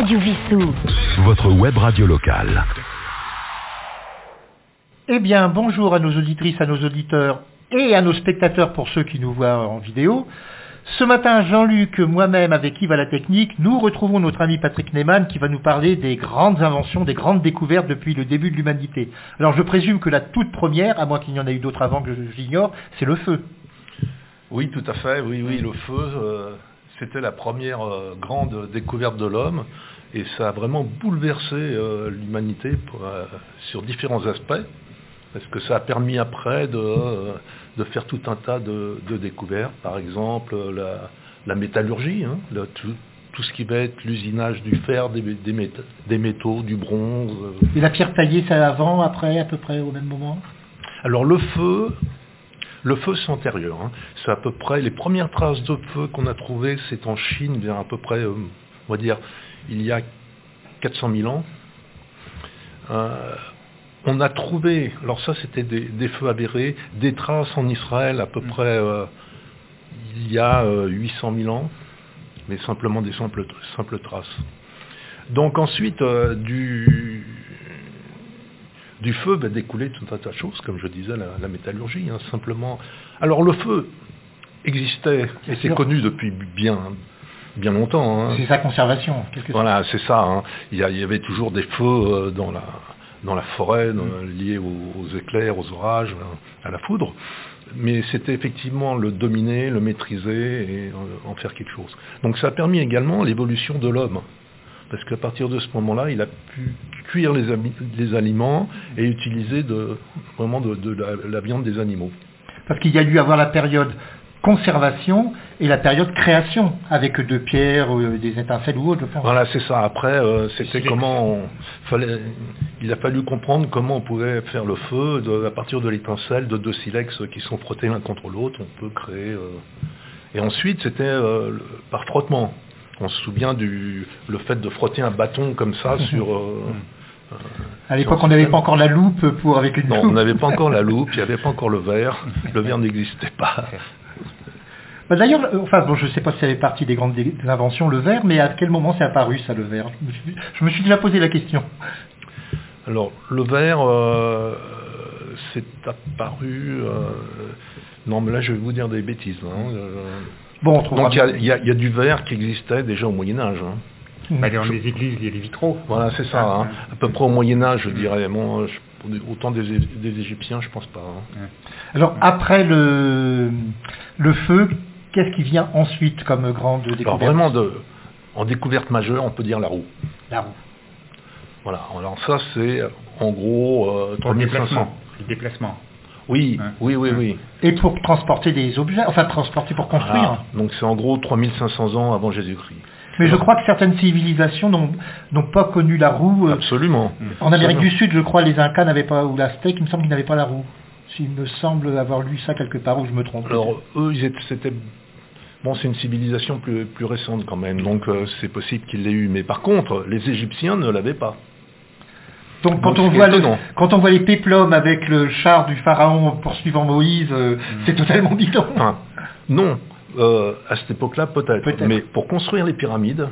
Radio Vissou. Votre web radio locale. Eh bien, bonjour à nos auditrices, à nos auditeurs et à nos spectateurs pour ceux qui nous voient en vidéo. Ce matin, Jean-Luc, moi-même, avec Yves à la technique, nous retrouvons notre ami Patrick Neyman qui va nous parler des grandes inventions, des grandes découvertes depuis le début de l'humanité. Alors je présume que la toute première, à moins qu'il y en ait eu d'autres avant que j'ignore, c'est le feu. Oui, tout à fait, oui, oui, le feu, euh, c'était la première euh, grande découverte de l'homme. Et ça a vraiment bouleversé euh, l'humanité euh, sur différents aspects. Parce que ça a permis après de, de faire tout un tas de, de découvertes, par exemple la, la métallurgie, hein, le- tout, tout ce qui va être l'usinage du fer, des, des méta- des métaux, du bronze. Et la pierre taillée, c'est avant, après, à peu près au même moment? Alors le feu, le feu c'est antérieur. hein. C'est à peu près les premières traces de feu qu'on a trouvées, c'est en Chine, vers à peu près, euh, on va dire, il y a 400 000 ans. Euh, on a trouvé, alors ça c'était des, des feux avérés, des traces en Israël à peu près euh, il y a euh, 800 000 ans, mais simplement des simples, simples traces. Donc ensuite, euh, du, du feu va découler tout un tas de choses, comme je disais, la, la métallurgie, hein, simplement. Alors le feu existait, et c'est connu depuis bien, bien longtemps. hein. C'est sa conservation, sorte. Voilà, c'est ça. hein. Il, y a- il y avait toujours des feux euh, dans la, dans la forêt, dans- liés aux, aux éclairs, aux orages, euh, à la foudre. Mais c'était effectivement le dominer, le maîtriser et en, en faire quelque chose. Donc ça a permis également l'évolution de l'homme. Parce qu'à partir de ce moment-là, il a pu cuire les, aliments et utiliser de, vraiment de, de la, la viande des animaux. Parce qu'il y a dû avoir la période conservation et la période création, avec de pierres, euh, des étincelles ou autre. Enfin, Voilà, c'est ça. Après, euh, c'était comment on fallait. Il a fallu comprendre comment on pouvait faire le feu de- à partir de l'étincelle de deux silex qui sont frottés l'un contre l'autre. On peut créer. euh, Et ensuite, c'était euh, par frottement. On se souvient du le fait de frotter un bâton comme ça sur. euh, À l'époque, on n'avait pas encore la loupe pour avec une Non, on n'avait pas encore la loupe, il n'y avait pas encore le verre. Le verre n'existait pas. Bah, D'ailleurs, euh, enfin, bon, je ne sais pas si ça fait partie des grandes des inventions, le verre, mais à quel moment c'est apparu ça, le verre? Je me, suis, je me suis déjà posé la question. Alors, le verre, euh, c'est apparu... euh, non, mais là, je vais vous dire des bêtises. hein, euh, Bon, on trouvera Donc il y a- y, y du verre qui existait déjà au Moyen Âge. hein. Bah, dans les églises, il y a des vitraux. Voilà, c'est ça. Ah, hein. À peu près au Moyen Âge, je dirais. Bon, je- autant des, des Égyptiens, je pense pas. hein. Alors, après le, le feu, qu'est-ce qui vient ensuite comme grande Alors découverte? vraiment, de, en découverte majeure, on peut dire la roue. La roue. Voilà. Alors ça, c'est en gros euh, le 3500. déplacement. Le déplacement. Oui, Ouais. oui, oui, oui. Et pour transporter des objets, enfin transporter pour construire. Voilà. Donc c'est en gros 3500 ans avant Jésus-Christ. Mais je crois que certaines civilisations n'ont pas connu la roue. euh, Absolument. En Amérique Absolument. du Sud, je crois, les Incas n'avaient pas, ou l'Aztèque, il me semble qu'ils n'avaient pas la roue. Il me semble avoir lu ça quelque part où je me trompe. Alors eux, c'était bon, c'est une civilisation plus, plus récente quand même, donc euh, c'est possible qu'ils l'aient eu. Mais par contre, les Égyptiens ne l'avaient pas. Donc quand donc, on, voit le- étonnant. quand on voit les péplums avec le char du pharaon poursuivant Moïse, euh, c'est totalement bidon. Enfin, non, euh, à cette époque-là peut-être. Mais pour construire les pyramides,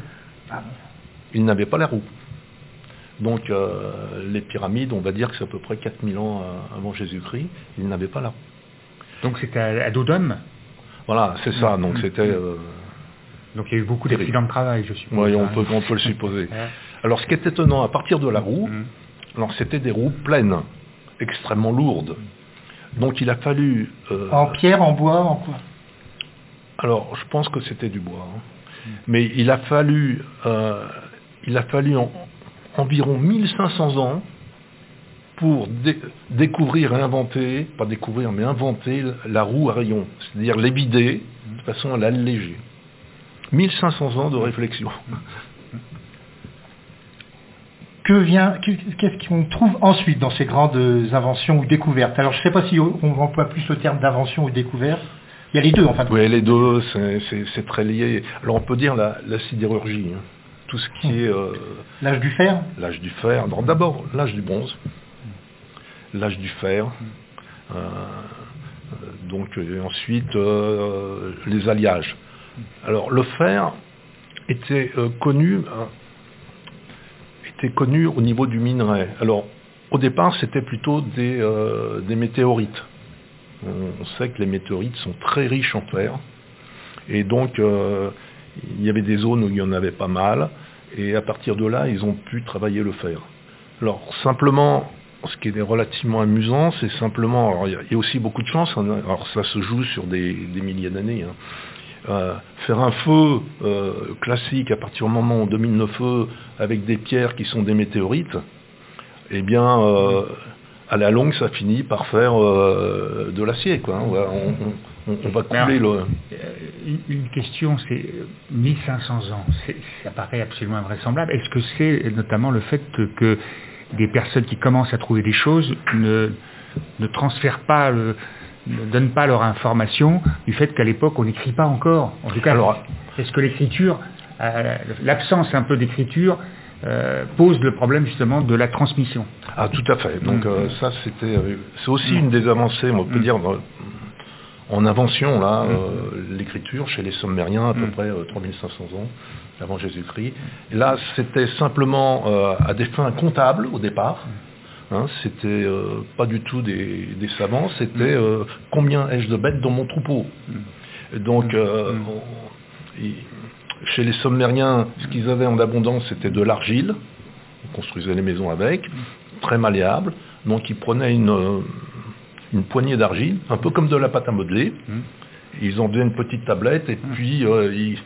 Ah ils n'avaient pas la roue. Donc euh, les pyramides, on va dire que c'est à peu près 4000 ans avant Jésus-Christ, ils n'avaient pas la roue. Donc c'était à, à dos d'homme? Voilà, c'est ça. Mm. Donc c'était. euh, Donc il y a eu beaucoup d'accidents de travail, je suppose. on hein. peut, on peut le supposer. Ouais. Alors ce qui est étonnant, à partir de la roue. Alors c'était des roues pleines, extrêmement lourdes. Donc il a fallu. euh, En pierre, en bois, en quoi? Alors je pense que c'était du bois, hein. mais il a fallu, euh, il a fallu en- environ 1500 ans pour dé- découvrir et inventer, pas découvrir, mais inventer la roue à rayon, c'est-à-dire l'évider de façon à l'alléger. 1500 ans de réflexion. Que vient, que- qu'est-ce qu'on trouve ensuite dans ces grandes inventions ou découvertes? Alors je ne sais pas si on emploie plus le terme d'invention ou découverte. Il y a les deux en fin de. Oui, les deux, c'est- très lié. Alors on peut dire la, la sidérurgie, hein. tout ce qui est euh, L'âge du fer? l'âge du fer. D'abord l'âge du bronze, l'âge du fer, euh, euh, donc et ensuite euh, les alliages. Alors le fer était connu euh, connu au niveau du minerai. Alors, au départ, c'était plutôt des, euh, météorites. On sait que les météorites sont très riches en fer. Et donc, euh, il y avait des zones où il y en avait pas mal. Et à partir de là, ils ont pu travailler le fer. Alors, simplement, ce qui est relativement amusant, c'est simplement, alors, il y a- aussi beaucoup de chance, hein. alors ça se joue sur des, des milliers d'années. hein. Euh, faire un feu euh, classique à partir du moment où on domine le feu avec des pierres qui sont des météorites, eh bien, euh, à la longue, ça finit par faire de l'acier. quoi. hein. On va, on- on- on va couler le... Une- question, c'est euh, 1500 ans, ça paraît absolument invraisemblable. Est-ce que c'est notamment le fait que des personnes qui commencent à trouver des choses ne, ne transfèrent pas, le- ne donnent pas leur information du fait qu'à l'époque on n'écrit pas encore En tout cas, Alors- est-ce que l'écriture, euh, l'absence un peu d'écriture euh, pose le problème justement de la transmission Ah, tout à fait. Donc Mm. euh, ça, c'était, euh, c'est aussi une des avancées, on peut Mm. dire, en invention, là, Mm. l'écriture chez les Sumériens, à peu Mm. près euh, 3500 ans avant Jésus-Christ. Là, c'était simplement à des fins comptables au départ. Hein, c'était euh, pas du tout des, des savants, c'était euh, combien ai-je de bêtes dans mon troupeau. Et Donc, euh, Mm. on- il- chez les Sumériens, ce qu'ils avaient en abondance, c'était de l'argile. On construisait les maisons avec, très malléable. Donc, ils prenaient une, euh, une poignée d'argile, un peu comme de la pâte à modeler. Mm. Ils en faisaient une petite tablette et puis euh, ils,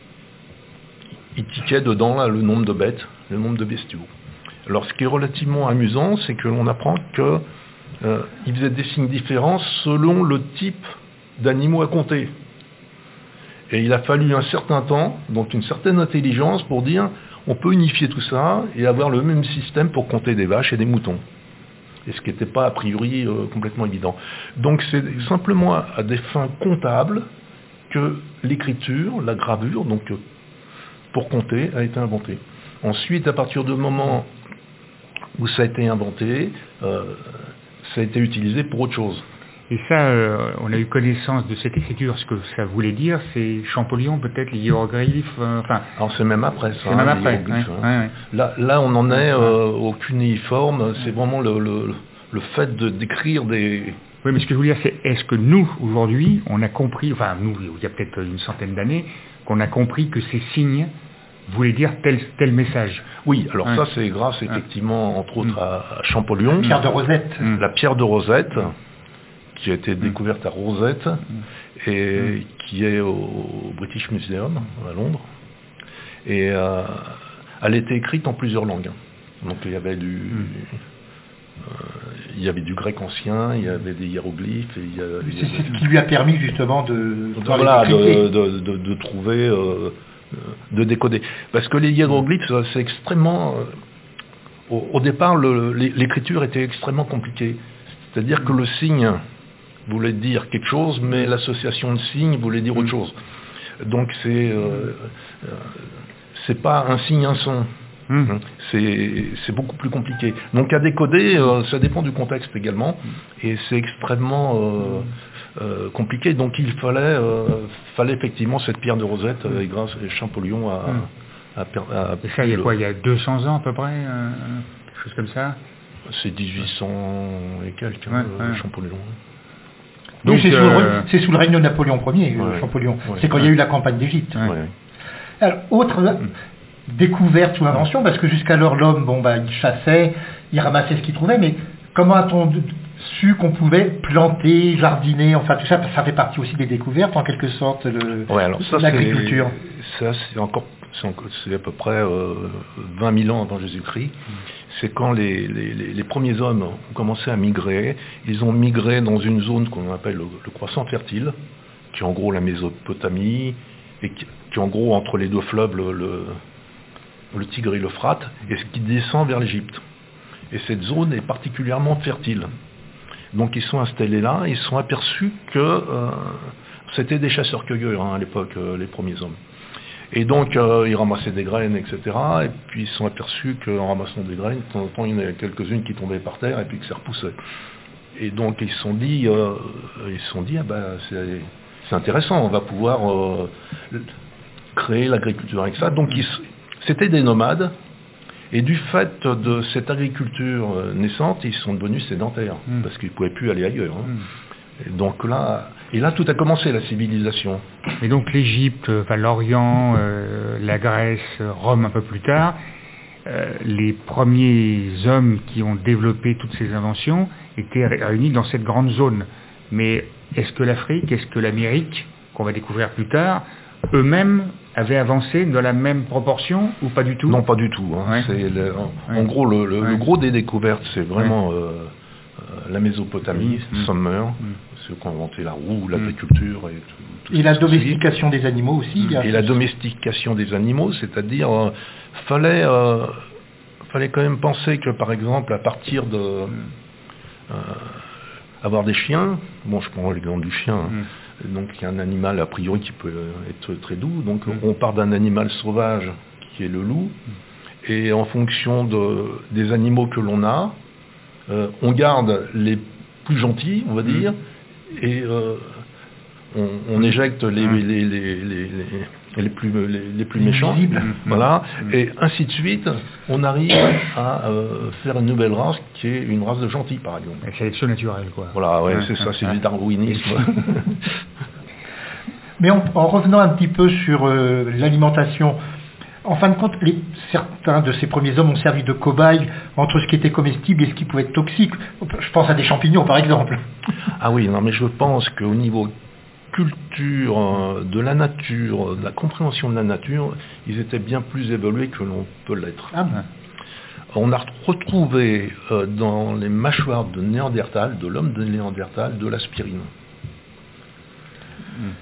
ils tiquaient dedans là, le nombre de bêtes, le nombre de bestiaux. Alors, ce qui est relativement amusant, c'est que l'on apprend que euh, faisaient des signes différents selon le type d'animaux à compter. Et il a fallu un certain temps, donc une certaine intelligence pour dire on peut unifier tout ça et avoir le même système pour compter des vaches et des moutons. Et ce qui n'était pas a priori euh, complètement évident. Donc c'est simplement à, des fins comptables que l'écriture, la gravure, donc pour compter, a été inventée. Ensuite, à partir du moment où ça a été inventé, euh, ça a été utilisé pour autre chose. Et ça, euh, on a eu connaissance de cette écriture, ce que ça voulait dire, c'est Champollion, peut-être les hiéroglyphes, euh, enfin, Alors c'est même après ça. c'est même après. ouais, hein. ouais, ouais. Là, là, on en est au cunéiforme, c'est vraiment le, le- le fait de d'écrire des... Oui, mais ce que je voulais dire, c'est est-ce que nous, aujourd'hui, on a compris, enfin nous, il y a peut-être une centaine d'années, qu'on a compris que ces signes voulaient dire tel, tel message Oui, alors Ouais. ça c'est grâce effectivement entre autres à, à Champollion, Pierre de Rosette. Mm. la pierre de Rosette, qui a été découverte à Rosette et qui est au British Museum à Londres. Et euh, elle était écrite en plusieurs langues. Donc il y avait du, euh, il y avait du grec ancien, il y avait des hiéroglyphes, et il y C'est avait- c'est ce qui lui a permis justement de, de voilà, de, décrypter. de- de- de trouver, euh, de décoder. Parce que les hiéroglyphes, euh, c'est extrêmement... euh, au, au départ, l'écriture était extrêmement compliquée. C'est-à-dire que le signe voulait dire quelque chose, mais l'association de signes voulait dire autre chose. Donc c'est euh, euh, c'est pas un signe, un son. Hum. Hein, C'est c'est beaucoup plus compliqué. Donc à décoder, euh, ça dépend du contexte également, et c'est extrêmement euh, euh, compliqué. Donc il fallait, euh, fallait effectivement cette pierre de Rosette, euh, et grâce à Champollion à, à à- Et ça, il y a quoi Il y a 200 ans à peu près euh, Quelque chose comme ça C'est 1800 et quelques, Ouais, ouais. Champollion. Donc, c'est sous, le euh, règne- c'est sous le règne de Napoléon Ier, Ouais. Champollion. Ouais. C'est quand il y a eu la campagne d'Égypte. Ouais. Ouais. Alors, autre euh, découverte ou invention, parce que jusqu'alors l'homme, bon bah, il chassait, il ramassait ce qu'il trouvait, mais comment a-t-on su qu'on pouvait planter, jardiner, enfin tout ça, ça fait partie aussi des découvertes en quelque sorte, Ouais, ça, l'agriculture. c'est, ça, c'est encore, c'est à peu près euh, 20 000 ans avant Jésus-Christ. C'est quand les, les- les- les premiers hommes ont commencé à migrer. Ils ont migré dans une zone qu'on appelle le, le croissant fertile, qui est en gros la Mésopotamie, et qui, qui est en gros entre les deux fleuves, le, le, le Tigre et l'Euphrate, et ce qui descend vers l'Égypte. Et cette zone est particulièrement fertile. Donc ils sont installés là, ils sont aperçus que euh, c'était des chasseurs-cueilleurs hein, à l'époque, euh, les premiers hommes. Et donc euh, ils ramassaient des graines, etc. Et puis ils sont aperçus qu'en ramassant des graines, de temps en temps il y en avait quelques-unes qui tombaient par terre et puis que ça repoussait. Et donc ils se sont dit, ils sont dit, ah ben, c'est, intéressant, on va pouvoir créer l'agriculture avec ça. Donc c'était des nomades, Et du fait de cette agriculture euh, naissante, ils sont devenus sédentaires, Mm. parce qu'ils ne pouvaient plus aller ailleurs. hein. Mm. Et donc là, et là, tout a commencé, la civilisation. Et donc l'Égypte, euh, enfin, l'Orient, euh, la Grèce, Rome un peu plus tard, euh, les premiers hommes qui ont développé toutes ces inventions étaient ré- réunis dans cette grande zone. Mais est-ce que l'Afrique, est-ce que l'Amérique, qu'on va découvrir plus tard, eux-mêmes avaient avancé dans la même proportion ou pas du tout? Non, pas du tout. hein. Ouais. C'est le- en, Ouais. en gros, le, le- le Ouais. gros des découvertes, c'est vraiment euh, euh, la Mésopotamie, Mm. Summer, Mm. ceux qui ont inventé la roue, l'agriculture et tout. tout Et la domestication des animaux aussi. il y a- Et la domestication des animaux, c'est-à-dire, euh, fallait, euh, fallait quand même penser que, par exemple, à partir de euh, avoir des chiens, bon, je prends l'exemple du chien, hein, Mm. Donc il y a un animal a priori qui peut être très doux, donc Mm. on part d'un animal sauvage qui est le loup, et en fonction de, des animaux que l'on a, euh, on garde les plus gentils, on va Mm. dire, et euh, on, on éjecte les, Mm. les, les, les, les- plus, les, les plus Les méchants, voilà, et ainsi de suite, on arrive à euh, faire une nouvelle race qui est une race de gentils, par exemple. La sélection naturelle, quoi. Voilà, ouais, Ouais, c'est ça, ouais, c'est du darwinisme. Mais en, en revenant un petit peu sur euh, l'alimentation, en fin de compte, les- certains de ces premiers hommes ont servi de cobayes entre ce qui était comestible et ce qui pouvait être toxique. Je pense à des champignons, par exemple. Ah oui, non, mais je pense qu'au niveau culture euh, de la nature, euh, de la compréhension de la nature, ils étaient bien plus évolués que l'on peut l'être. Ah. On a retrouvé euh, dans les mâchoires de Néandertal, de l'homme de Néandertal, de l'aspirine.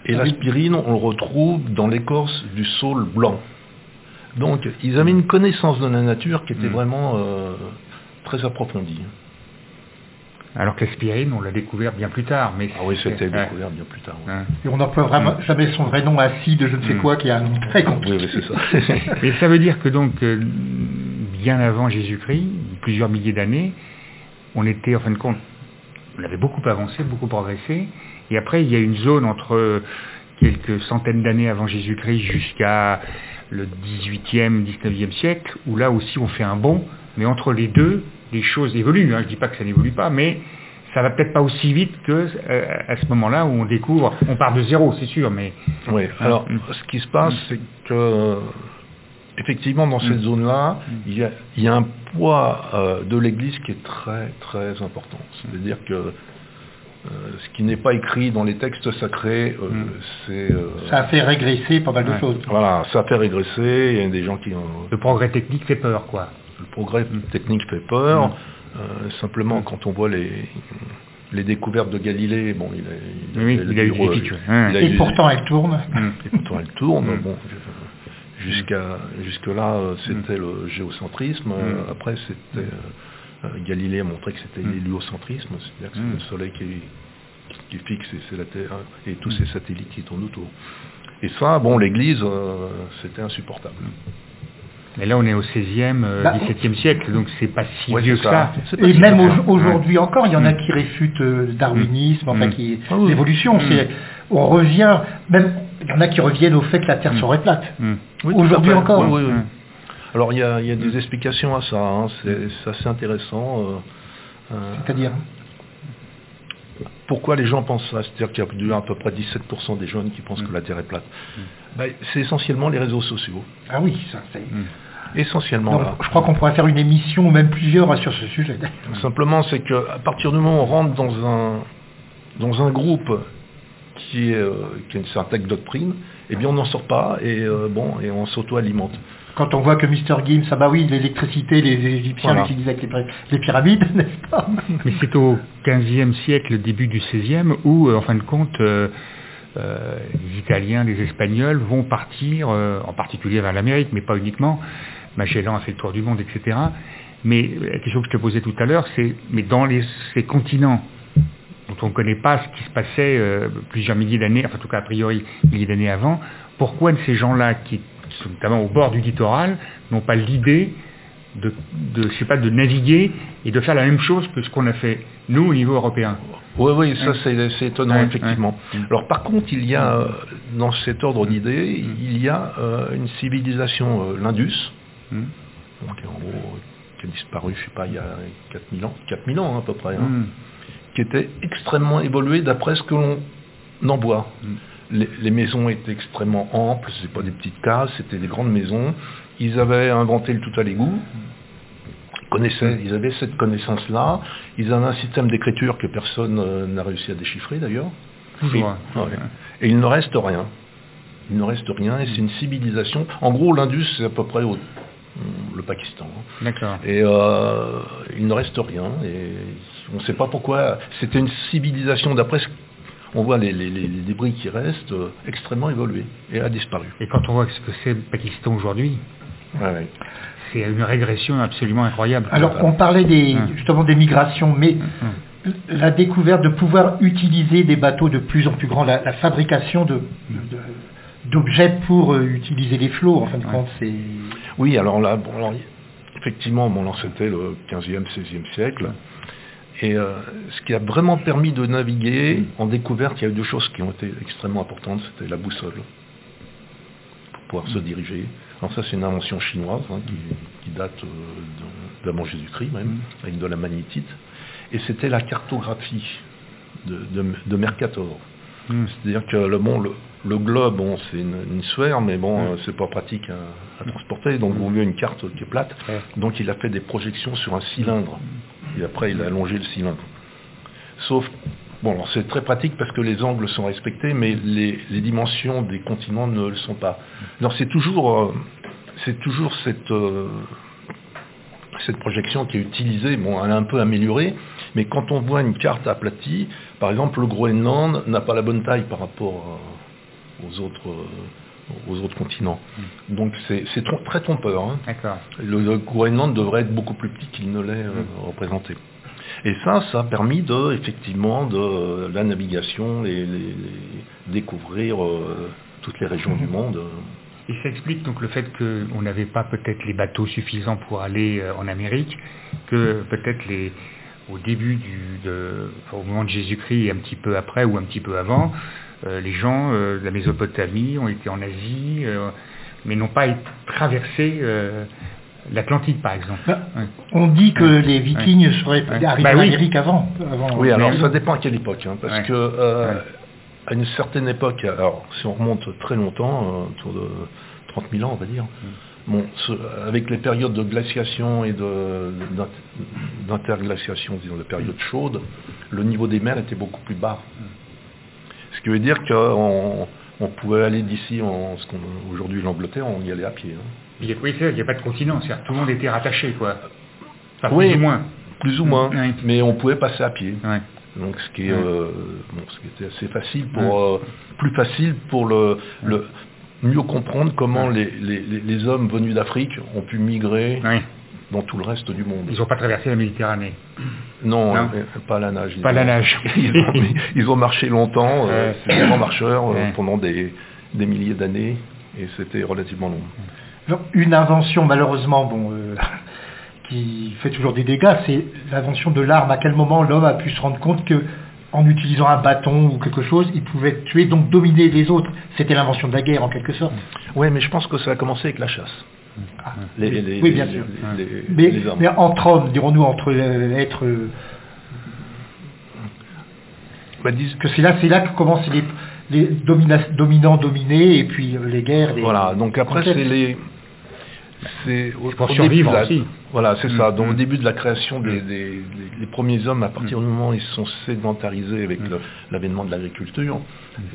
Et Ah l'aspirine, on le retrouve dans l'écorce du saule blanc. Donc, ils avaient une connaissance de la nature qui était Mm. vraiment euh, très approfondie. Alors que l'aspirine, on l'a découvert bien plus tard. Mais Ah oui, c'était Ouais. découvert bien plus tard. ouais. Et on n'emploie vraiment jamais son vrai nom acide, je ne sais Mm. quoi, qui est un nom très compliqué. oui, c'est ça. Et ça veut dire que donc, euh, bien avant Jésus-Christ, plusieurs milliers d'années, on était, en fin de compte, on avait beaucoup avancé, beaucoup progressé. Et après, il y a une zone entre quelques centaines d'années avant Jésus-Christ jusqu'à le 18e, 19e siècle, où là aussi on fait un bond. Mais entre les deux, les choses évoluent. hein. Je ne dis pas que ça n'évolue pas, mais ça va peut-être pas aussi vite que euh, à ce moment-là où on découvre, on part de zéro, c'est sûr, mais Oui, alors Mm. ce qui se passe, c'est que effectivement dans cette Mm. zone-là, il y, a, il y a un poids euh, de l'Église qui est très très important. C'est-à-dire que euh, ce qui n'est pas écrit dans les textes sacrés, euh, Mm. c'est euh, Ça a fait régresser pas mal de Ouais. choses. voilà, ça fait régresser. Il y a des gens qui ont le progrès technique fait peur, quoi. Le progrès Mm. technique fait peur. Mm. Euh, simplement, Mm. quand on voit les les découvertes de Galilée, bon, il a, Oui, il a eu des bureau- difficultés, il a Et pourtant, elle tourne. Mm. et pourtant elle tourne. Mm. Bon, jusqu'à jusque là, c'était le géocentrisme. Euh, Mm. Après, c'était euh, euh, Galilée a montré que c'était Mm. l'héliocentrisme, c'est-à-dire que c'est Mm. le Soleil qui, qui est fixe et c'est la Terre et tous ces satellites qui tournent autour. Et ça, bon, l'Église, euh, c'était insupportable. Mais là, on est au 16e, euh, Bah, 17e siècle, donc c'est pas si Ouais, vieux que ça. Et même au- aujourd'hui encore, il y en a Mm. qui réfutent euh, le darwinisme, enfin Mm. qui Ah oui. l'évolution. Mm. C'est on revient, même il y en a qui reviennent au fait que la Terre serait plate. Oui, Aujourd'hui encore. Oui, oui, oui. Alors, il y a, il y a des explications à ça. hein. C'est assez intéressant. euh, euh, C'est-à-dire, Pourquoi les gens pensent ça? C'est-à-dire qu'il y a à peu près 17% des jeunes qui pensent Mm. que la Terre est plate. Ben, c'est essentiellement les réseaux sociaux. ah oui, ça c'est. Hmm. Essentiellement Donc, là. je crois qu'on pourrait faire une émission ou même plusieurs sur ce sujet. Simplement, c'est qu'à partir du moment où on rentre dans un, dans un groupe qui est, euh, qui a une certaine doctrine, eh bien on n'en sort pas et, euh, bon, et on s'auto-alimente. Quand on voit que Mr Gims, ah bah oui, l'électricité, les Égyptiens Voilà. l'utilisaient avec les, py- les pyramides, n'est-ce pas? Mais c'est au 15e siècle, début du 16e, où, euh, en fin de compte, euh, euh, les Italiens, les Espagnols vont partir, euh, en particulier vers l'Amérique, mais pas uniquement. Magellan a fait le tour du monde, etc. Mais la question que je te posais tout à l'heure, c'est, mais dans les, ces continents dont on ne connaît pas ce qui se passait euh, plusieurs milliers d'années, enfin en tout cas a priori milliers d'années avant, pourquoi ces gens-là qui sont notamment au bord du littoral n'ont pas l'idée de, de, je sais pas, de naviguer et de faire la même chose que ce qu'on a fait nous au niveau européen? Oui, oui, ça c'est étonnant, effectivement. ouais. Alors par contre, il y a, euh, dans cet ordre d'idées, il y a euh, une civilisation, euh, l'Indus, gros, qui a disparu, je sais pas, il y a 4000 ans, 4000 ans hein, à peu près, hein, Mm. Qui était extrêmement évolué d'après ce que l'on en voit. Mm. Les, les maisons étaient extrêmement amples, c'est pas des petites cases, c'était des grandes maisons. Ils avaient inventé le tout à l'égout. Ils connaissaient, ils avaient cette connaissance-là. Ils avaient un système d'écriture que personne euh, n'a réussi à déchiffrer d'ailleurs. Et, ouais. Et il ne reste rien. Il ne reste rien et c'est une civilisation. En gros, l'Indus, c'est à peu près au- le Pakistan. D'accord. Et euh, il ne reste rien. Et on ne sait pas pourquoi. C'était une civilisation, d'après ce on voit les, les- les- les débris qui restent, euh, extrêmement évoluée et a disparu. Et quand on voit ce que c'est le Pakistan aujourd'hui, Ouais, ouais. c'est une régression absolument incroyable. Alors, on parlait des, Hum. justement des migrations, mais Hum. la découverte de pouvoir utiliser des bateaux de plus en plus grands, la, la fabrication de- de- d'objets pour euh, utiliser les flots, en fin de Ouais. compte, c'est... Oui, alors là, bon, alors, effectivement, bon, là, c'était le 15e, 16e siècle. Et euh, ce qui a vraiment permis de naviguer en découverte, il y a eu deux choses qui ont été extrêmement importantes. C'était la boussole, pour pouvoir se diriger. Alors ça, c'est une invention chinoise hein, qui, qui date euh, d'avant Jésus-Christ même, avec de la magnétite. Et c'était la cartographie de, de- de Mercator. Mm. C'est-à-dire que le, bon, le, le globe, bon, c'est une, une sphère, mais bon, Mm. euh, c'est pas pratique à, à transporter. Donc, vaut mieux une carte qui est plate. Donc, il a fait des projections sur un cylindre. Et après, il a allongé le cylindre. Sauf, bon, c'est très pratique parce que les angles sont respectés, mais les, les dimensions des continents ne le sont pas. Alors, c'est toujours, euh, c'est toujours cette, euh, cette projection qui est utilisée. Bon, elle est un peu améliorée, mais quand on voit une carte aplatie, par exemple, le Groenland n'a pas la bonne taille par rapport euh, aux autres. Aux autres continents. Donc c'est très trompeur. hein. D'accord. Le, le Groenland devrait être beaucoup plus petit qu'il ne l'est euh, représenté. Et ça, ça a permis de, effectivement, de la navigation et les- les- découvrir euh, toutes les régions du monde. euh. Et ça explique donc le fait qu'on n'avait pas peut-être les bateaux suffisants pour aller euh, en Amérique, que peut-être les au début du de- enfin, au moment de Jésus-Christ et un petit peu après ou un petit peu avant, les gens euh, de la Mésopotamie ont été en Asie, euh, mais n'ont pas traversé euh, l'Atlantique par exemple. Bah, Ouais. On dit que Ouais. les vikings seraient Ouais. arrivés Bah en oui. Amérique avant. avant Oui, alors ça dépend à quelle époque. hein, parce Ouais. que euh, Ouais. à une certaine époque, alors si on remonte très longtemps, euh, autour de 30 000 ans on va dire, bon, ce- avec les périodes de glaciation et d'interglaciation, disons de périodes chaudes, le niveau des mers était beaucoup plus bas. Ce qui veut dire qu'on on pouvait aller d'ici, en ce qu'on- aujourd'hui l'Angleterre, on y allait à pied. hein. Il oui, c'est n'y a pas de continent, c'est-à-dire tout le monde était rattaché quoi. Enfin, Oui. plus ou moins. Plus ou moins, Oui. mais on pouvait passer à pied. Donc ce qui, est, euh, bon, ce qui était assez facile pour euh, plus facile pour le, le mieux comprendre comment les, les- les- les hommes venus d'Afrique ont pu migrer. Dans tout le reste du monde. Ils n'ont pas traversé la Méditerranée. Non, Non. euh, pas la nage. Pas ont- la nage. ils, ont, ils ont marché longtemps, euh, grands marcheurs euh, Ouais. pendant des, des milliers d'années et c'était relativement long. Alors, une invention, malheureusement, bon, euh, qui fait toujours des dégâts, c'est l'invention de l'arme. À quel moment l'homme a pu se rendre compte que, en utilisant un bâton ou quelque chose, il pouvait tuer, donc dominer les autres? C'était l'invention de la guerre, en quelque sorte. Oui, mais je pense que ça a commencé avec la chasse. Ah, Les, les- oui, bien les- sûr. les- les- Mais, les hommes. mais entre hommes, dirons-nous, entre êtres... euh, Bah, dis- que c'est là, c'est là que commencent les, les domina- dominants dominés, et puis les guerres. les- Voilà, donc après c'est les... C'est au, pour au survivre début de la- aussi. Voilà, c'est ça. Mm, Donc au mm. début de la création des, des- des- les premiers hommes, à partir du moment où ils se sont sédentarisés avec Mm. l'avènement de l'agriculture,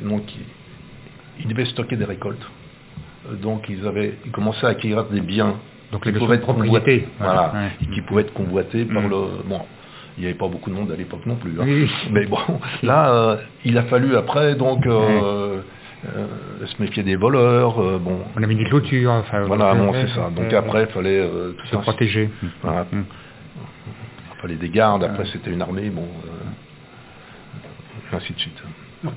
donc ils, ils devaient stocker des récoltes. Donc ils avaient, ils commençaient à acquérir des biens Donc qui les pouvaient notions être. Voilà, Ouais. et qui pouvaient être convoités par Mm. le. Bon, il n'y avait pas beaucoup de monde à l'époque non plus. hein. Oui. Mais bon, là, euh, il a fallu après donc euh, euh, se méfier des voleurs. bon, On a mis des clôtures. Enfin, voilà, bon, c'est ça. Donc après, il fallait tout se ça. protéger. Voilà. Il fallait des gardes. Après, c'était une armée. Bon, et ainsi de suite.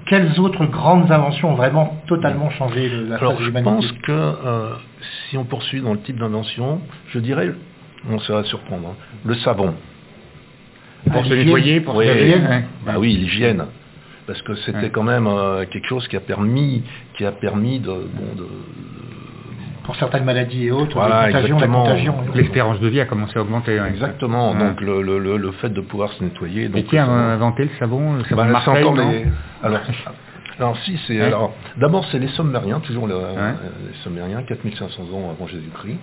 Quelles autres grandes inventions ont vraiment totalement changé le- la Alors, face de je pense que euh, si on poursuit dans le type d'invention, je dirais, bon, ça va surprendre, hein, le savon. Pour Ah, se nettoyer, pour Oui. se laver. Bah oui, l'hygiène. Parce que c'était Ouais. quand même euh, quelque chose qui a permis, qui a permis de, bon, de, pour certaines maladies et autres, Voilà, les contagions, la exactement. contagion. L'espérance de vie a commencé à augmenter. ouais. Exactement. Ouais. Donc le, le- le- le fait de pouvoir se nettoyer. Et Donc, qui a inventé le savon Le savon Bah, Marseille, les. Alors, alors si c'est Ouais. alors d'abord c'est les Sommériens, toujours le- euh, les Sommériens, 4500 ans avant Jésus-Christ.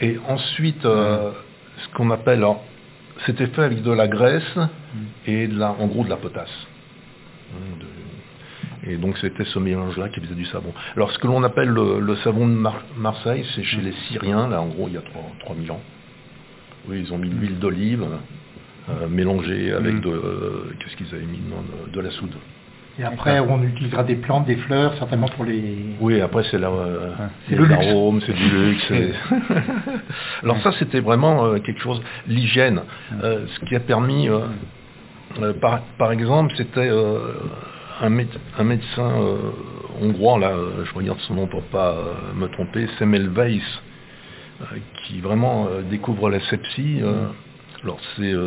Et ensuite euh, ce qu'on appelle alors, c'était fait avec de la graisse et de la, en gros de la potasse. Hein, de- et donc c'était ce mélange-là qui faisait du savon. Alors ce que l'on appelle le, le savon de Mar- Marseille, c'est chez les Syriens, là en gros il y a 3, 3000 ans. Oui, ils ont mis de l'huile d'olive euh, mélangée avec Mm. de... euh, Qu'est-ce qu'ils avaient mis de, de la soude. Et après, on utilisera des plantes, des fleurs, certainement pour les... Oui, après c'est la, euh, C'est les le luxe. arômes, c'est du luxe. Alors ça, c'était vraiment euh, quelque chose, l'hygiène, euh, ce qui a permis, euh, euh, par, par exemple, c'était euh, un, un médecin euh, hongrois, là, euh, je regarde son nom pour pas euh, me tromper, Semmelweis, euh, qui vraiment découvre la sepsie. alors c'est en-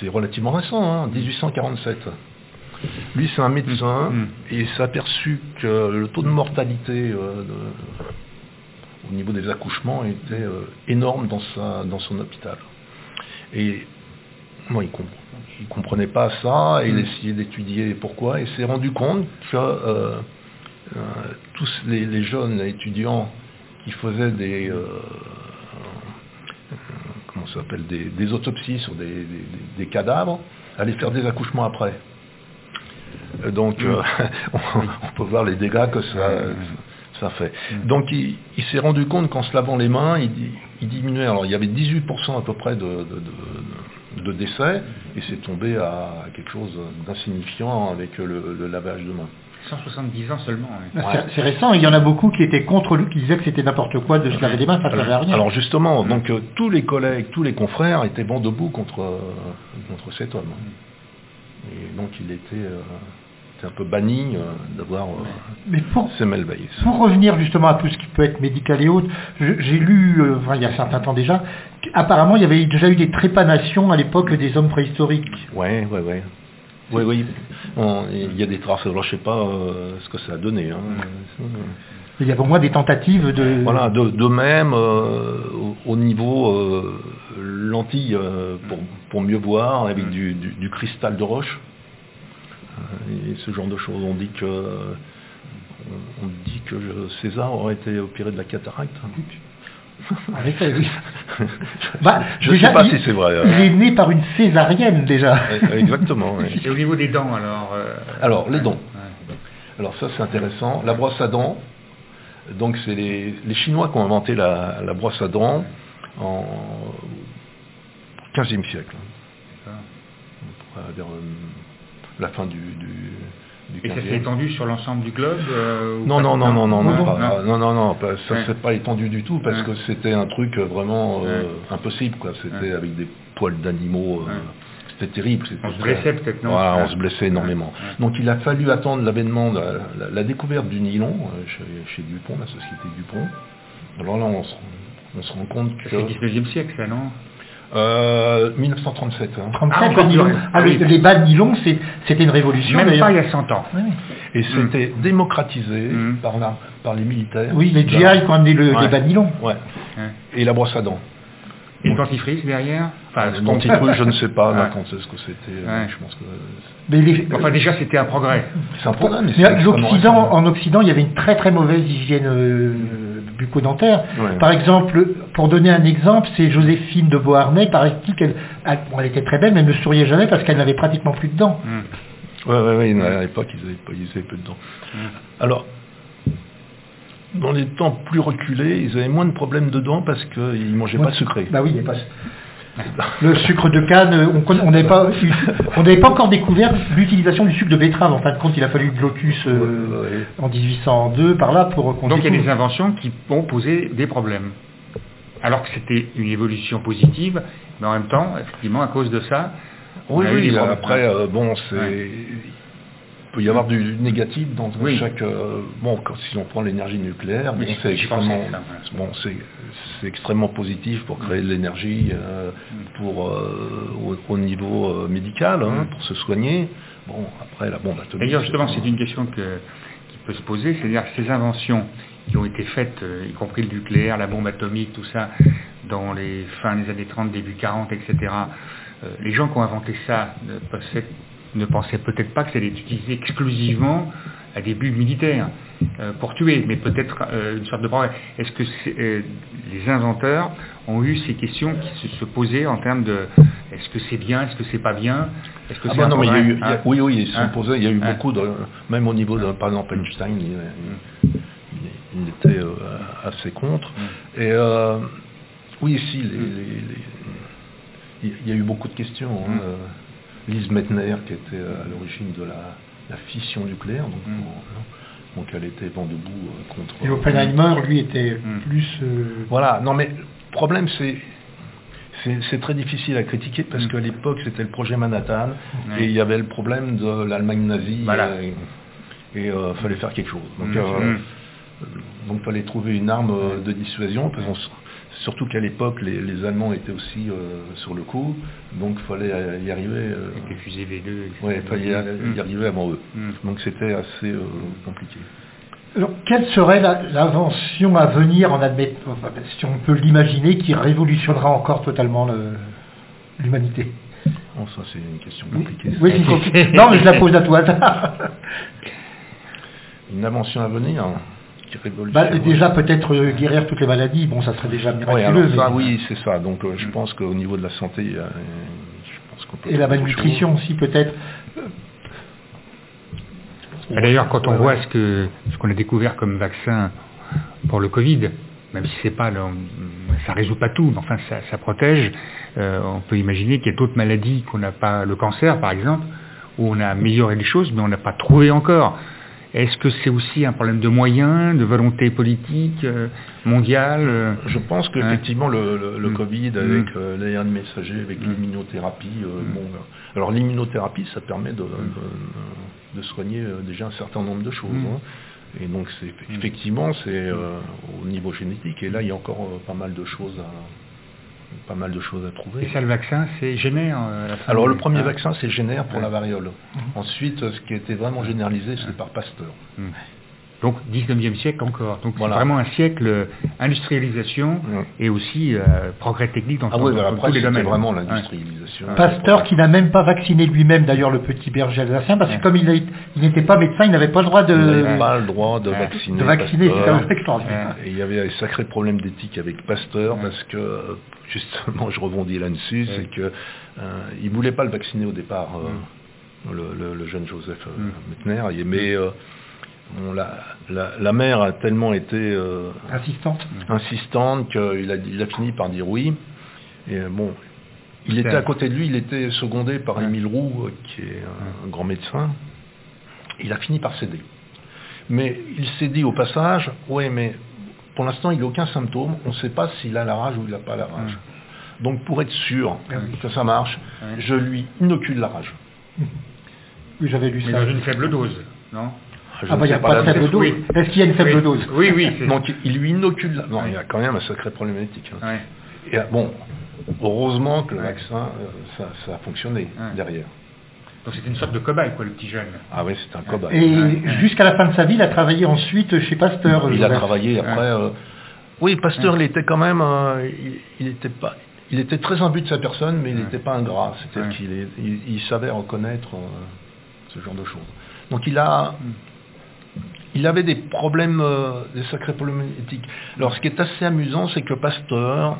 c'est relativement récent, hein, 1847. Lui, c'est un médecin Mm. et il s'est aperçu que le taux de mortalité de- au niveau des accouchements était énorme dans, sa, dans son hôpital. Et moi, il ne comprenait pas ça, et il Mm. essayait d'étudier pourquoi, et s'est rendu compte que euh, euh, tous les, les jeunes étudiants qui faisaient des... euh, comment ça s'appelle des, des autopsies sur des, des- des- des cadavres, allaient faire des accouchements après. Donc, euh, on, on peut voir les dégâts que ça, ça fait. Donc, il, il s'est rendu compte qu'en se lavant les mains, il, di- il diminuait. Alors, il y avait 18% à peu près de, de- de- de décès, et c'est tombé à quelque chose d'insignifiant avec le, le lavage de mains. 170 ans seulement. ouais. C'est- récent, il y en a beaucoup qui étaient contre lui, qui disaient que c'était n'importe quoi de se laver les mains, ça ne servait à rien. Alors justement, donc euh, tous les collègues, tous les confrères étaient vent debout contre, euh, contre cet homme. Et donc il était, euh, était un peu banni euh, d'avoir euh, Mais pour, Semmelweis. pour revenir justement à tout ce qui peut être médical et autres, j'ai lu, euh, enfin, il y a un certain temps déjà, qu'apparemment il y avait déjà eu des trépanations à l'époque des hommes préhistoriques. Ouais, ouais, ouais. Oui, oui. Il y a des traces. Alors je sais pas euh, ce que ça a donné. hein. Il y avait au moins des tentatives de... Voilà, de, de même euh, au, au niveau euh, lentille pour, pour mieux voir avec du, du- du cristal de roche et ce genre de choses. On dit que on, on dit que je- César aurait été opéré de la cataracte. En effet, oui. Bah, je ne déjà, sais pas il- si c'est vrai. Il hein. est né par une césarienne déjà. Exactement. ouais. Et au niveau des dents, alors euh, Alors les dents. ouais. Alors ça c'est intéressant. La brosse à dents, donc c'est les, les Chinois qui ont inventé la, la brosse à dents en 15e siècle. Euh, vers euh, la fin du, du, du Et ça 15e. s'est étendu sur l'ensemble du globe euh, Non, non, non, non, non, non, Non, pas- non, non, non, pas- ça Ouais. s'est pas étendu du tout parce Ouais. que c'était un truc euh, vraiment euh, Ouais. impossible, quoi. C'était avec des poils d'animaux, euh, c'était terrible. On se blessait peut-être, non Voilà, on se blessait énormément. Donc il a fallu attendre l'avènement, de la, la- la découverte du nylon chez, chez Dupont, la société Dupont. Alors là, on se, on se rend compte que... C'est le 19e siècle, ça, non? Euh, 1937. hein. 37, Ah, nylon. Ah, oui. les, les bas de nylon, c'est- c'était une révolution Même pas il y a 100 ans. Oui. Et c'était démocratisé Mm. par, la, par les militaires. Oui, les GI qui ont amené le, Ouais. les bas de nylon. Ouais. Ouais. Et la brosse à dents. Et le dentifrice derrière enfin, le ce qu'on- dentifrice, je ne sais pas Ouais. quand est-ce que c'était. Ouais. Je pense que Mais les- Enfin, déjà, c'était un progrès. c'est un programme. mais c'est Mais récent. en Occident, il y avait une très très mauvaise hygiène euh, bucco-dentaire. Ouais. Par exemple, pour donner un exemple, c'est Joséphine de Beauharnais, paraît-il qu'elle elle, bon, elle était très belle, mais elle ne souriait jamais parce qu'elle n'avait pratiquement plus de dents. Hmm. Ouais, ouais, à l'époque, ils avaient, pas- ils avaient peu de dents. Alors, dans les temps plus reculés, ils avaient moins de problèmes de dents parce qu'ils ne mangeaient pas de sucré. Bah oui, il y a pas... Le sucre de canne, on conna- on n'avait pas, on n'avait pas encore découvert l'utilisation du sucre de betterave. En fin de compte, il a fallu le Lotus euh, en 1802 par là pour qu'on Donc il y a des inventions qui ont posé des problèmes. Alors que c'était une évolution positive, mais en même temps, effectivement, à cause de ça, Oui, oui, après, euh, bon, c'est... Ouais. Il peut y avoir du négatif dans Oui. chaque... euh, bon, quand, si on prend l'énergie nucléaire, bon, c'est extrêmement, bon, c'est, extrêmement positif pour créer de l'énergie euh, pour, euh, au, au niveau médical, hein, Mm. pour se soigner. Bon, après, la bombe atomique... D'ailleurs, justement, c'est une question que- qui peut se poser, c'est-à-dire ces inventions, qui ont été faites, y compris le nucléaire, la bombe atomique, tout ça, dans les fins des années 30, début 40, etc. Les gens qui ont inventé ça ne pensaient, ne pensaient peut-être pas que ça allait être utilisé exclusivement à des buts militaires euh, pour tuer, mais peut-être euh, une sorte de progrès. Est-ce que euh, les inventeurs ont eu ces questions qui se, se posaient en termes de est-ce que c'est bien, est-ce que c'est pas bien, est-ce que Ah c'est un non, mais il y a eu, il y a- Hein oui, oui, ils se Hein il y a eu Hein beaucoup de, même au niveau de, par exemple, Einstein, il, il- il était assez contre. Mm. Et oui, si, les- les- les- il il y a eu beaucoup de questions. Hein. Lise Meitner, qui était euh, à l'origine de la, la fission nucléaire, donc, Mm. bon, donc elle était vent debout euh, contre. Et Oppenheimer, lui, était Mm. plus... euh, Voilà, non mais le problème c'est c'est très difficile à critiquer parce Mm. qu'à l'époque c'était le projet Manhattan et il y avait le problème de l'Allemagne nazie Voilà. et il fallait faire quelque chose. Donc euh, donc fallait trouver une arme de dissuasion parce qu'on s- surtout qu'à l'époque les, les Allemands étaient aussi euh, sur le coup donc fallait euh, y arriver euh, Avec les fusées V2. etc. ouais, fallait y, y arriver avant eux. Mm. Donc c'était assez euh, compliqué. Alors, quelle serait l'invention à venir, en admet- enfin, si on peut l'imaginer, qui révolutionnera encore totalement le- l'humanité? Bon, ça c'est une question compliquée. Oui, une Non, mais je la pose à toi. Une invention à venir? hein, Bah, déjà, peut-être euh, guérir toutes les maladies, bon, ça serait déjà miraculeux. alors ça, mais- oui, c'est ça. Donc, euh, je pense qu'au niveau de la santé, euh, je pense qu'on peut Et la malnutrition aussi, peut-être. D'ailleurs, quand on Ouais, voit ouais. ce que ce qu'on a découvert comme vaccin pour le Covid, même si c'est pas, le- ça résout pas tout, mais enfin ça, ça protège. euh, on peut imaginer qu'il y a d'autres maladies qu'on n'a pas, le cancer par exemple, où on a amélioré les choses, mais on n'a pas trouvé encore. Est-ce que c'est aussi un problème de moyens, de volonté politique euh, mondiale euh, Je pense qu'effectivement, le, le- le Mm. Covid, avec euh, l'ARN messager, avec Mm. l'immunothérapie, euh, Mm. bon, alors l'immunothérapie, ça permet de, de- de soigner déjà un certain nombre de choses. Hein. Et donc, effectivement, c'est au niveau génétique. Et là, il y a encore pas mal de choses à pas mal de choses à trouver. Et ça, le vaccin, c'est génère euh, Alors le premier vaccin, c'est Génère pour Ouais. la variole. Ensuite, ce qui a été vraiment généralisé, c'est par Pasteur. Hmm. Donc 19e siècle encore. Donc Voilà. c'est vraiment un siècle euh, industrialisation Ouais. et aussi euh, progrès technique dans, Ah dans- oui, dans bah, tous après, les domaines. vraiment Ouais. l'industrialisation. Pasteur qui n'a même pas vacciné lui-même d'ailleurs le petit berger alsacien parce Ouais. que comme il n'était pas médecin, il n'avait pas le droit de, Il n'avait pas le droit de Ouais. vacciner. de vacciner. C'était extraordinaire. Et il y avait un sacré problème d'éthique avec Pasteur Ouais. parce que, euh, justement, je rebondis là-dessus, Ouais. c'est que euh, il voulait pas le vacciner au départ, euh, le, le- le jeune Joseph. Mettner, et- mais euh, bon, la, la, la mère a tellement été euh, Assistante. insistante qu'il a, il a fini par dire oui. Et euh, bon, il était à côté de lui, il était secondé par Ouais. Émile Roux, euh, qui est un, un grand médecin. Il a fini par céder. Mais il s'est dit au passage, ouais, mais pour l'instant, il n'a aucun symptôme, on ne sait pas s'il a la rage ou il n'a pas la rage. Donc pour être sûr que ça marche, je lui inocule la rage. Oui, j'avais lu Mais ça. dans une faible dose, non? Je Ah bah il n'y a pas de faible dose. Oui. Est-ce qu'il y a une faible oui. dose Oui, oui. c'est- Donc il lui inocule la... Non, il y a quand même un sacré problématique. hein. Ouais. Et, euh, bon, heureusement que le Ouais. vaccin, euh, ça, ça a fonctionné Ouais. derrière. Donc c'était une sorte de cobaye, quoi, le petit jeune. Ah oui, c'est un cobaye. Et jusqu'à la fin de sa vie, il a travaillé ensuite chez Pasteur. Il a travaillé après. euh, Oui, Pasteur, il était quand même. euh, il, il était pas. Il était très imbu de sa personne, mais il Ouais. n'était pas ingrat. C'est-à-dire Ouais. qu'il il, il savait reconnaître euh, ce genre de choses. Donc il a. Il avait des problèmes, euh, des sacrés problèmes éthiques. Alors ce qui est assez amusant, c'est que Pasteur,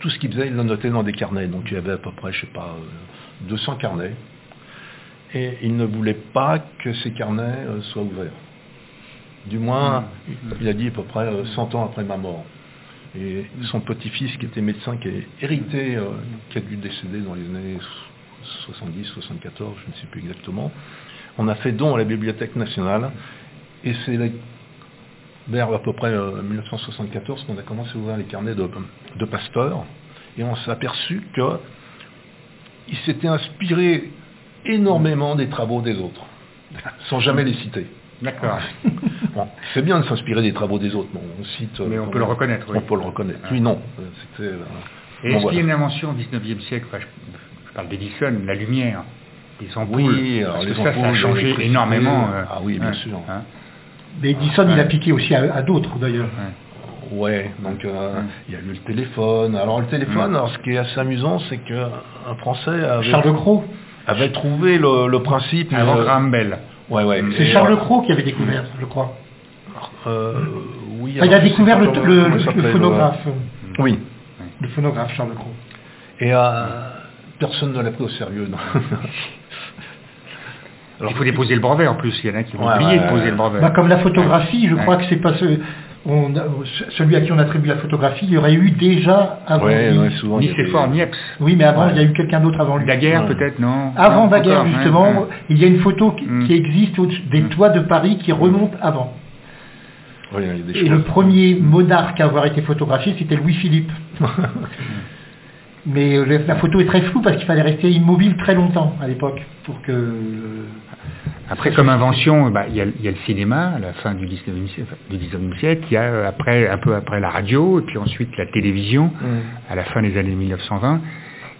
tout ce qu'il faisait, il le notait dans des carnets. Donc il y avait à peu près, je sais pas, euh, 200 carnets. Et il ne voulait pas que ces carnets euh, soient ouverts. Du moins, il a dit à peu près euh, 100 ans après ma mort. Et son petit-fils, qui était médecin, qui a hérité, euh, qui a dû décéder dans les années 70, 74, je ne sais plus exactement, on a fait don à la Bibliothèque nationale. Et c'est vers à peu près euh, 1974 qu'on a commencé à ouvrir les carnets de, de Pasteur. Et on s'est aperçu qu'il s'était inspiré énormément des travaux des autres, sans jamais les citer. D'accord. Bon, c'est bien de s'inspirer des travaux des autres, bon, on cite... euh, Mais on quand peut le reconnaître, oui. On peut le reconnaître. Lui, non. euh, C'était... euh, Et bon, est-ce qu'il y a une invention au 19e siècle? Enfin, je parle d'Edison, la lumière, les ampoules. Oui, alors parce les que ça, ça a ampoules, changé énormément. euh, ah oui, bien hein, sûr. hein. Mais Edison, il a piqué aussi à, à d'autres d'ailleurs. Ouais, donc euh, il y a eu le téléphone. Alors le téléphone, alors, ce qui est assez amusant, c'est qu'un Français avait, Charles Cros. avait trouvé le, le principe. Avant euh, Graham Bell. ouais, ouais. C'est Charles Cros qui avait découvert, je crois. euh, oui. Enfin, il a découvert le, le- phonographe. le- Oui. Le phonographe, Charles Cros. Et euh, personne ne l'a pris au sérieux. non. Il faut déposer le brevet en plus. Il y en a qui vont Ouais, oublier ouais, de poser ouais. le brevet. Bah, comme la photographie, je Ouais. crois que c'est pas ce, on a- celui à qui on attribue la photographie, il y aurait eu déjà avant Ouais, lui. ouais, souvent. Nicéphore, Niepce. Oui, mais avant, Ouais. il y a eu quelqu'un d'autre avant lui. Daguerre Ouais. peut-être, non? Avant Non, Daguerre, justement, ouais. il y a une photo qui, Mm. qui existe au- des Mm. toits de Paris qui remonte avant. Ouais, il y a des Et choses. le premier monarque à avoir été photographié, c'était Louis-Philippe. Mais le- la photo est très floue parce qu'il fallait rester immobile très longtemps à l'époque pour que. euh, Après, comme invention, bah, il y, a, il y a le cinéma à la fin du 19e siècle, du 19e siècle, il y a euh, après, un peu après la radio, et puis ensuite la télévision Mm. à la fin des années 1920.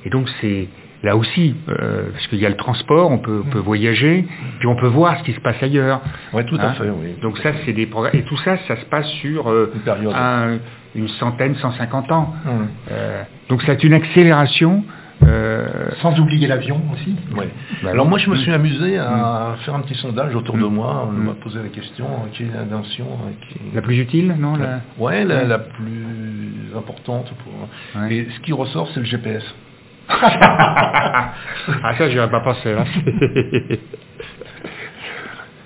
Et donc c'est là aussi, euh, parce qu'il y a le transport, on peut, on peut voyager, puis on peut voir ce qui se passe ailleurs. Ouais, tout à Hein fait, oui. Donc ça, c'est des programmes. Et tout ça, ça se passe sur euh, Une période. un- une centaine, 150 ans. Mm. Euh, donc c'est une accélération. euh, Sans oublier l'avion aussi. Ouais. Bah Alors moi je me suis Mm. amusé à faire un petit sondage autour de Mm. moi. On m'a posé la question euh, quelle est l'invention euh, qui la plus utile, non la- Ouais, la, Ouais. la plus importante pour. Ouais. Et ce qui ressort, c'est le GPS. ah ça, j'aurais pas pensé. là.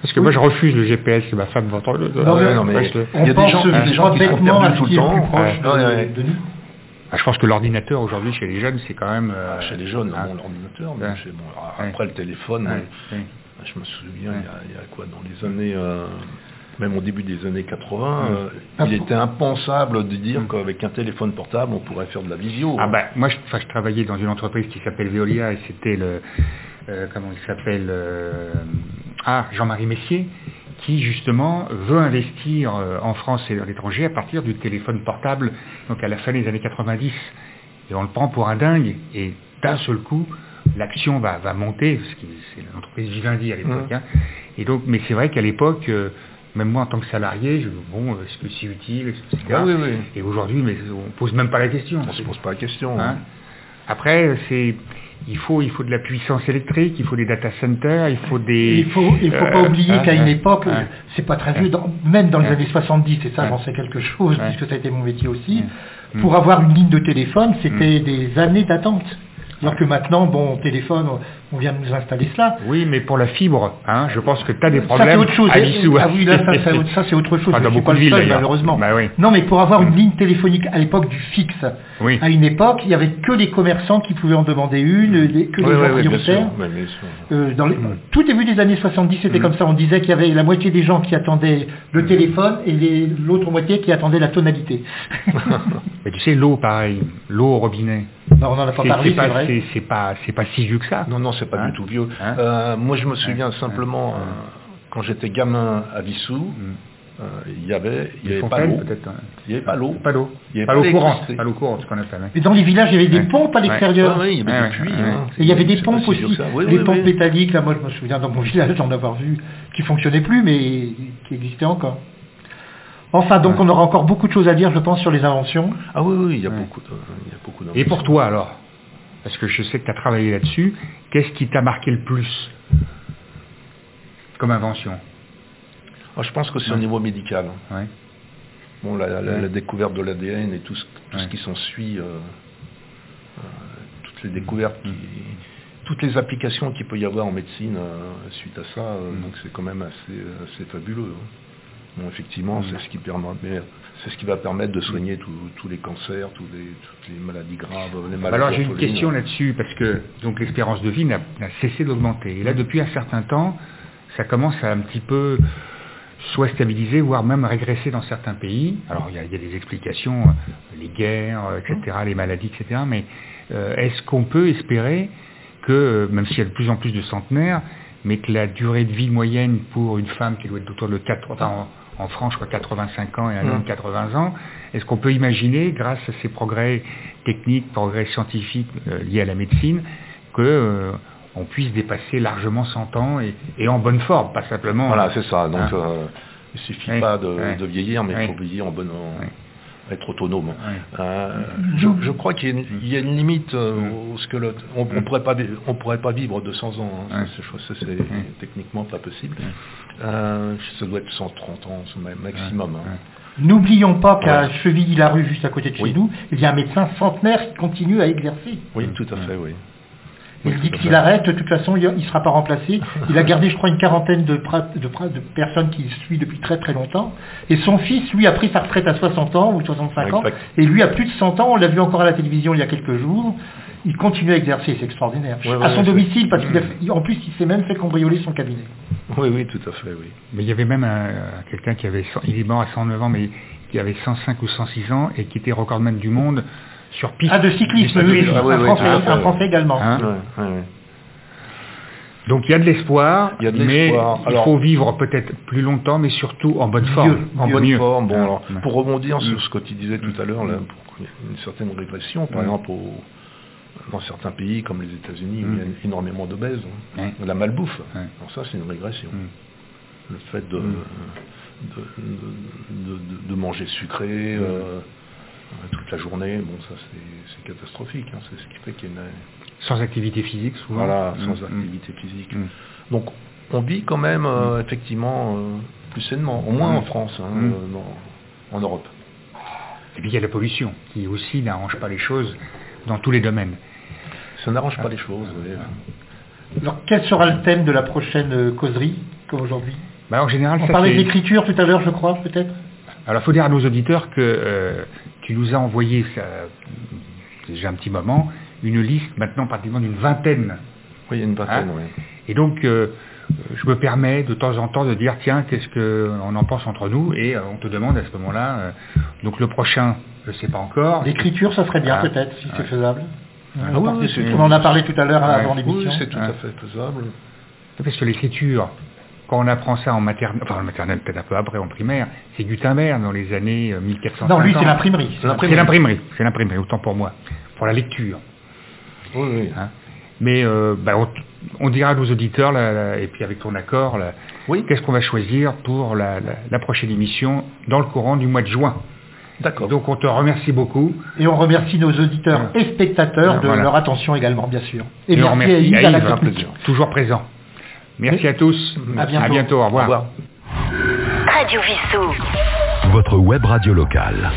Parce que moi, je refuse le GPS ma femme va entendre. Non, mais- non, mais il y a des gens, des qui sont perdus tout le temps. proche Ouais, de, ouais, ouais. de nous. Ah, je pense que l'ordinateur aujourd'hui chez les jeunes, c'est quand même. euh, Ah, Chez les jeunes, hein. bon, l'ordinateur, mais chez- bon, après le téléphone, ouais, oui. je me souviens, il, y a, il y a quoi, dans les années, euh, même au début des années 80, Ouais. euh, Ah, il était impensable de dire qu'avec un téléphone portable, on pourrait faire de la visio. Ah bah moi je, travaillais dans une entreprise qui s'appelle Veolia et c'était le euh, comment il s'appelle euh, ah Jean-Marie Messier qui justement veut investir euh, en France et à l'étranger à partir du téléphone portable donc à la fin des années 90 et on le prend pour un dingue et d'un seul coup l'action va, va monter parce que c'est l'entreprise Vivendi à l'époque Mhm. hein. et donc mais c'est vrai qu'à l'époque euh, même moi en tant que salarié je bon est-ce que c'est utile est-ce que c'est Ah oui, oui. et aujourd'hui mais on pose même pas la question On se pose pas la question. Hein Après, c'est il faut il faut de la puissance électrique, il faut des data centers, il faut des. Il faut, il faut pas euh, oublier hein, qu'à une hein, époque, c'est pas très vieux, dans- même dans les années 70, et ça j'en sais quelque chose, puisque ça a été mon métier aussi, Mm. pour avoir une ligne de téléphone, c'était Mm. des années d'attente. Alors que maintenant, bon, téléphone, on vient de nous installer cela. Oui, mais pour la fibre, hein, je pense que tu as des Ça problèmes. c'est autre chose. à Vissou. Ah oui, là, ça, ça, ça, c'est autre chose. Enfin, dans beaucoup de le villes, malheureusement. Bah oui. Non, mais pour avoir Mm. une ligne téléphonique à l'époque du fixe, Oui. à une époque, il n'y avait que les commerçants qui pouvaient en demander une, les- que les Oui, gens oui, oui, bien sûr. prioritaires. Ouais, bien sûr. Euh, dans les- Tout début des années 70, c'était Mm. comme ça. On disait qu'il y avait la moitié des gens qui attendaient le téléphone et les- l'autre moitié qui attendaient la tonalité. Mais tu sais, l'eau, pareil, l'eau au robinet. Non, on n'en a pas parlé, c'est vrai. c'est- pas, c'est pas si vieux que ça. Non, non, c'est pas Hein du tout vieux. Hein Euh, moi, je me souviens Ouais. simplement, euh, quand j'étais gamin à Vissou, Mm. euh, il y avait, il y avait pas l'eau. peut-être. hein. Il n'y avait pas l'eau. Pas avait Pas l'eau courante. Pas l'eau courante, ce qu'on appelle. hein. Mais dans les villages, il y avait des pompes à l'extérieur. Il y avait des puits. hein. Et il y avait des pompes aussi, des pompes métalliques, là moi je me souviens dans mon village d'en avoir vu, qui fonctionnaient plus mais qui existaient encore. Enfin donc Ouais. on aura encore beaucoup de choses à dire je pense sur les inventions. Ah oui, oui, il y a Ouais. beaucoup de, il y a beaucoup Et pour toi alors? Parce que je sais que tu as travaillé là-dessus. Qu'est-ce qui t'a marqué le plus comme invention Ah, je pense que c'est au niveau médical. Ouais. Bon, la, la- Ouais. la découverte de l'ADN et tout ce, tout ce Ouais. qui s'ensuit, euh, euh, toutes les découvertes, qui- Mm. toutes les applications qu'il peut y avoir en médecine euh, suite à ça, euh, Mm. donc c'est quand même assez, assez fabuleux. hein. Bon, effectivement, Mm. c'est ce qui permet, c'est ce qui va permettre de soigner tous- les cancers, tous les, toutes les maladies graves, les maladies. Alors j'ai une question là-dessus parce que donc l'espérance de vie n'a cessé d'augmenter. Et là depuis un certain temps, ça commence à un petit peu soit stabiliser, voire même régresser dans certains pays. Alors il y a, il y a des explications, euh, les guerres, euh, etc., les maladies, etc. Mais euh, est-ce qu'on peut espérer que, même s'il y a de plus en plus de centenaires, mais que la durée de vie moyenne pour une femme qui doit être autour de 4, enfin, en, France, je crois 85 ans et un Mm. homme 80 ans, est-ce qu'on peut imaginer, grâce à ces progrès techniques, progrès scientifiques euh, liés à la médecine, que euh, on puisse dépasser largement 100 ans et, et en bonne forme, pas simplement. Voilà, c'est ça. Donc, Hein. euh, Il suffit Oui, pas de, vieillir, mais il Oui. faut vieillir en bonne, en-. Être autonome. Ouais. Euh, je, je crois qu'il y, a une- il y a une limite euh, au squelette. On, on pourrait pas, vi- on pourrait pas vivre 200 ans. hein. Ouais. Ça, c'est- techniquement pas possible. Euh, ça doit être 130 ans ma- maximum. hein. N'oublions pas qu'à Ouais. Chevilly-la-Rue, juste à côté de chez Oui. nous, il y a un médecin centenaire qui continue à exercer. Oui, tout à fait, oui. Il dit à qu'il fait. arrête, de toute façon, il ne sera pas remplacé. Il a gardé, je crois, une quarantaine de, pra- de pra- de personnes qui suit depuis très très longtemps. Et son fils, lui, a pris sa retraite à 60 ans ou 65 ans. Exact. Et lui a plus de 100 ans. On l'a vu encore à la télévision il y a quelques jours. Il continue à exercer, c'est extraordinaire. Ouais, à son domicile, parce qu'il a fait- en plus, il s'est même fait cambrioler son cabinet. Oui, oui, tout à fait, oui. Mais il y avait même un- quelqu'un qui avait, 100 il est mort à 109 ans, mais qui avait 105 ou 106 ans et qui était recordman du monde sur piste. Ah, de cyclisme, oui. Ah oui, un, oui, français, un Français également. Hein. Donc il y a de l'espoir, mais l'espoir. il Alors- faut vivre peut-être plus longtemps, mais surtout en bonne forme. En Mieux, bonne mieux. forme. Bon, alors, pour rebondir Mm. sur ce que tu disais tout à l'heure, là, Mm. pour qu'il y ait une certaine régression, par Mm. exemple, au- dans certains pays comme les États-Unis, où il y a Mm. énormément d'obèses, hein, la malbouffe. Alors ça, c'est une régression. Mm. Le fait de, Mm. de, de- de- de manger sucré Mm. euh, toute la journée, bon, ça, c'est catastrophique. hein. C'est ce qui fait qu'il y a une, Sans activité physique, souvent. voilà, Mm, sans mm. activité physique. Mm. Donc, on vit quand même, euh, effectivement, euh, plus sainement, au moins en France, hein, euh, dans- en Europe. Et puis il y a la pollution, qui aussi n'arrange pas les choses dans tous les domaines. Ça n'arrange pas les choses. oui. Alors, quel sera le thème de la prochaine euh, causerie, comme aujourd'hui? Bah, en général, On ça parlait d'écriture tout à l'heure, je crois, peut-être? Alors, il faut dire à nos auditeurs que euh, tu nous as envoyé, ça, déjà un petit moment, une liste maintenant pratiquement d'une vingtaine. Oui, une vingtaine, Hein oui. Et donc, euh, je me permets de temps en temps de dire, tiens, qu'est-ce qu'on en pense entre nous Et euh, on te demande à ce moment-là, donc le prochain, je ne sais pas encore. L'écriture, ça serait bien, Ah. peut-être, si c'est faisable. Ah on, oui, oui, on en a parlé tout à l'heure Ouais. avant Oui, l'émission. c'est tout Hein. à fait faisable. Parce que l'écriture, quand on apprend ça en maternelle, enfin en maternelle peut-être un peu après, en primaire, c'est Gutenberg dans les années euh, 1450. non, lui, c'est l'imprimerie. C'est l'imprimerie. c'est l'imprimerie, autant pour moi, pour la lecture. Oui, oui. hein. Mais euh, bah, on, on dira à nos auditeurs, là, là, et puis avec ton accord, là, Oui, qu'est-ce qu'on va choisir pour la, la- la prochaine émission dans le courant du mois de juin. d'accord. Donc on te remercie beaucoup. Et on remercie nos auditeurs Ouais. et spectateurs de Voilà. leur attention également, bien sûr. Et, Et on merci à remercie Yves, à à la Yves, un technique. plaisir. Toujours présent. Merci à tous. À bientôt. À bientôt. Au revoir. Au revoir. Radio Vissou. Votre web radio locale.